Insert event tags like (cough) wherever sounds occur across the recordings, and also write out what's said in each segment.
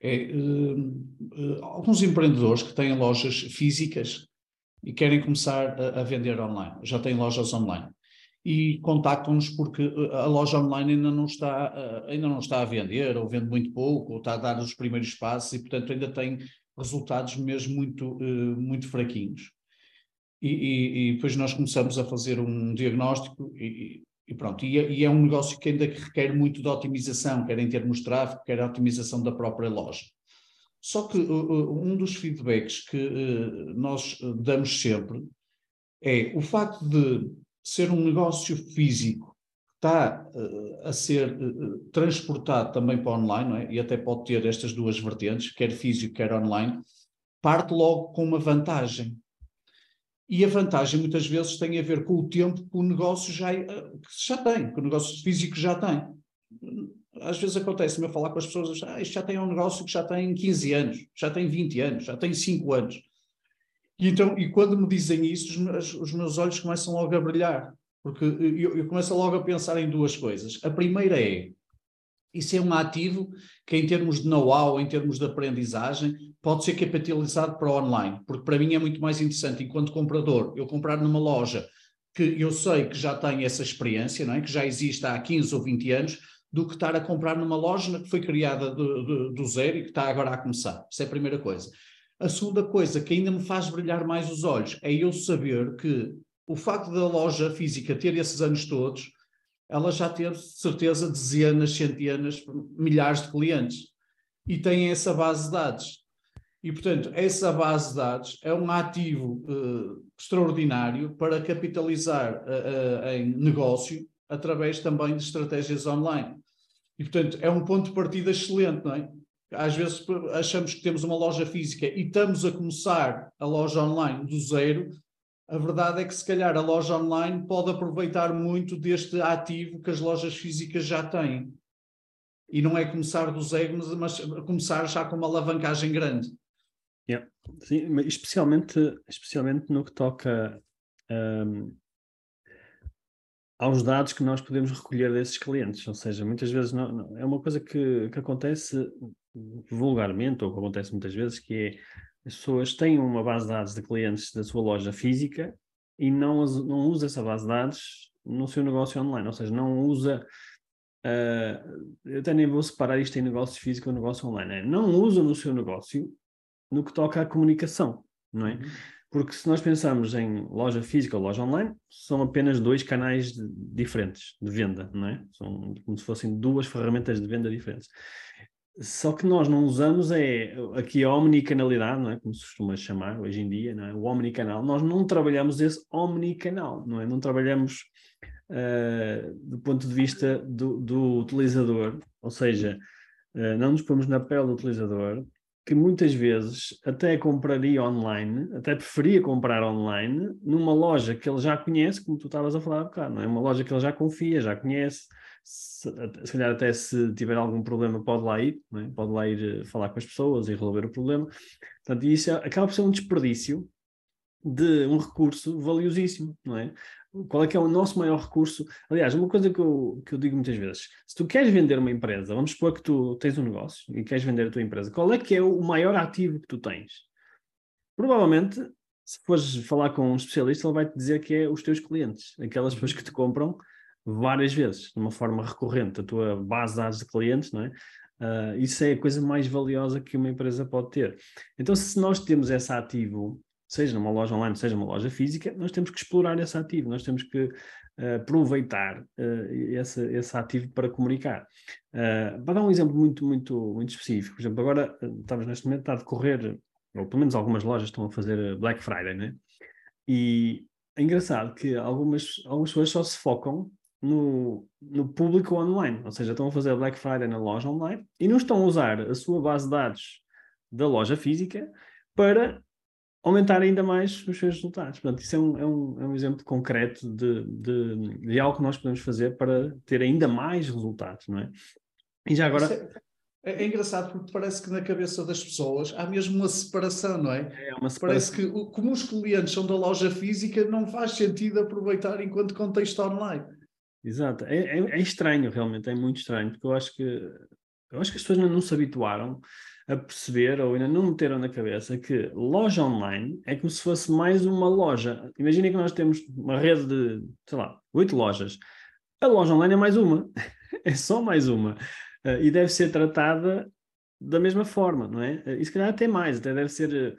é eh, alguns empreendedores que têm lojas físicas e querem começar a, a vender online, já têm lojas online e contactam-nos porque eh, a loja online ainda não está eh, ainda não está a vender ou vende muito pouco ou está a dar os primeiros passos e portanto ainda tem resultados mesmo muito muito fraquinhos. E, e- e depois nós começamos a fazer um diagnóstico e, e pronto, e é, e é um negócio que ainda requer muito de otimização, quer em termos de tráfego, quer a otimização da própria loja. Só que uh, uh, um dos feedbacks que uh, nós uh, damos sempre é o facto de ser um negócio físico que está uh, a ser uh, transportado também para online, é? e até pode ter estas duas vertentes, quer físico, quer online, parte logo com uma vantagem. E a vantagem muitas vezes tem a ver com o tempo que o negócio já, eh, já tem, que o negócio físico já tem. Às vezes acontece-me a falar com as pessoas, ah, isto já tem um negócio que já tem 15 anos, já tem 20 anos, já tem 5 anos. E, então, e quando me dizem isso, os meus, os meus olhos começam logo a brilhar, porque eu, eu começo logo a pensar em duas coisas. A primeira é, isso é um ativo que em termos de know-how, em termos de aprendizagem, pode ser capitalizado para online, porque para mim é muito mais interessante, enquanto comprador, eu comprar numa loja que eu sei que já tem essa experiência, não é? que já existe há 15 ou 20 anos, do que estar a comprar numa loja que foi criada do, do, do zero e que está agora a começar. Isso é a primeira coisa. A segunda coisa que ainda me faz brilhar mais os olhos é eu saber que o facto da loja física ter esses anos todos, ela já teve certeza dezenas, centenas, milhares de clientes e tem essa base de dados. E, portanto, essa base de dados é um ativo uh, extraordinário para capitalizar uh, uh, em negócio através também de estratégias online. E, portanto, é um ponto de partida excelente, não é? Às vezes achamos que temos uma loja física e estamos a começar a loja online do zero. A verdade é que, se calhar, a loja online pode aproveitar muito deste ativo que as lojas físicas já têm. E não é começar do zero, mas, começar já com uma alavancagem grande. Yeah. Sim, especialmente, especialmente no que toca um, aos dados que nós podemos recolher desses clientes. Ou seja, muitas vezes não, não, é uma coisa que, que acontece vulgarmente, ou que acontece muitas vezes, que é as pessoas têm uma base de dados de clientes da sua loja física e não, não usa essa base de dados no seu negócio online, ou seja, não usa. Uh, eu até nem vou separar isto em negócio físico ou negócio online. Né? Não usa no seu negócio no que toca à comunicação, não é? Uhum. Porque se nós pensarmos em loja física ou loja online, são apenas dois canais de, diferentes de venda, não é? São como se fossem duas ferramentas de venda diferentes. Só que nós não usamos é aqui a omnicanalidade, não é? Como se costuma chamar hoje em dia, não é? O omnicanal. Nós não trabalhamos esse omnicanal, não é? Não trabalhamos uh, do ponto de vista do, do utilizador, ou seja, uh, não nos pomos na pele do utilizador, que muitas vezes até compraria online, até preferia comprar online numa loja que ele já conhece, como tu estavas a falar bocado, não é? Uma loja que ele já confia, já conhece, se, se calhar até se tiver algum problema pode lá ir, é? pode lá ir falar com as pessoas e resolver o problema. Portanto, isso acaba por ser um desperdício de um recurso valiosíssimo, não é? Qual é que é o nosso maior recurso? Aliás, uma coisa que eu, que eu digo muitas vezes, se tu queres vender uma empresa, vamos supor que tu tens um negócio e queres vender a tua empresa, qual é que é o maior ativo que tu tens? Provavelmente, se fores falar com um especialista, ele vai-te dizer que é os teus clientes, aquelas pessoas que te compram várias vezes, de uma forma recorrente, a tua base de dados de clientes, não é? Uh, isso é a coisa mais valiosa que uma empresa pode ter. Então, se nós temos esse ativo, seja numa loja online, seja numa loja física, nós temos que explorar esse ativo, nós temos que uh, aproveitar uh, esse, esse ativo para comunicar. Uh, para dar um exemplo muito, muito, muito específico, por exemplo, agora estamos neste momento está a decorrer, ou pelo menos algumas lojas estão a fazer Black Friday, né? E é engraçado que algumas, algumas pessoas só se focam no, no público online, ou seja, estão a fazer Black Friday na loja online e não estão a usar a sua base de dados da loja física para aumentar ainda mais os seus resultados. Portanto, isso é um, é um, é um exemplo concreto de, de, de, algo que nós podemos fazer para ter ainda mais resultados, não é? E já agora... É, é, engraçado porque parece que na cabeça das pessoas há mesmo uma separação, não é? É uma separação. Parece que, como os clientes são da loja física, não faz sentido aproveitar enquanto contexto online. Exato. É, é, é estranho, realmente, é muito estranho, porque eu acho que eu acho que as pessoas ainda não se habituaram a perceber ou ainda não meteram na cabeça que loja online é como se fosse mais uma loja. Imaginem que nós temos uma rede de, sei lá, oito lojas. A loja online é mais uma. (laughs) é só mais uma. Uh, e deve ser tratada da mesma forma, não é? Uh, e se calhar até mais, até deve ser,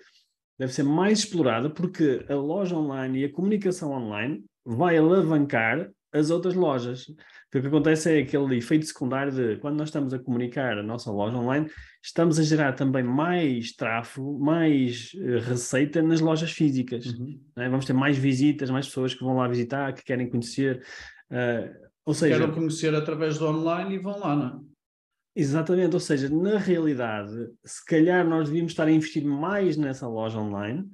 deve ser mais explorada porque a loja online e a comunicação online vai alavancar as outras lojas. Porque o que acontece é aquele efeito secundário de quando nós estamos a comunicar a nossa loja online, estamos a gerar também mais tráfego, mais uh, receita nas lojas físicas. Uhum. Né? Vamos ter mais visitas, mais pessoas que vão lá visitar, que querem conhecer. Uh, ou seja, querem conhecer através do online e vão lá, não é? Exatamente, ou seja, na realidade, se calhar nós devíamos estar a investir mais nessa loja online,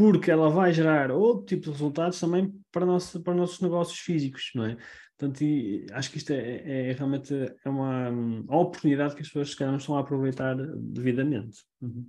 porque ela vai gerar outro tipo de resultados também para, nosso, para nossos negócios físicos, não é? Portanto, acho que isto é, é, é realmente é uma, uma, oportunidade que as pessoas se calhar não estão a aproveitar devidamente. Uhum.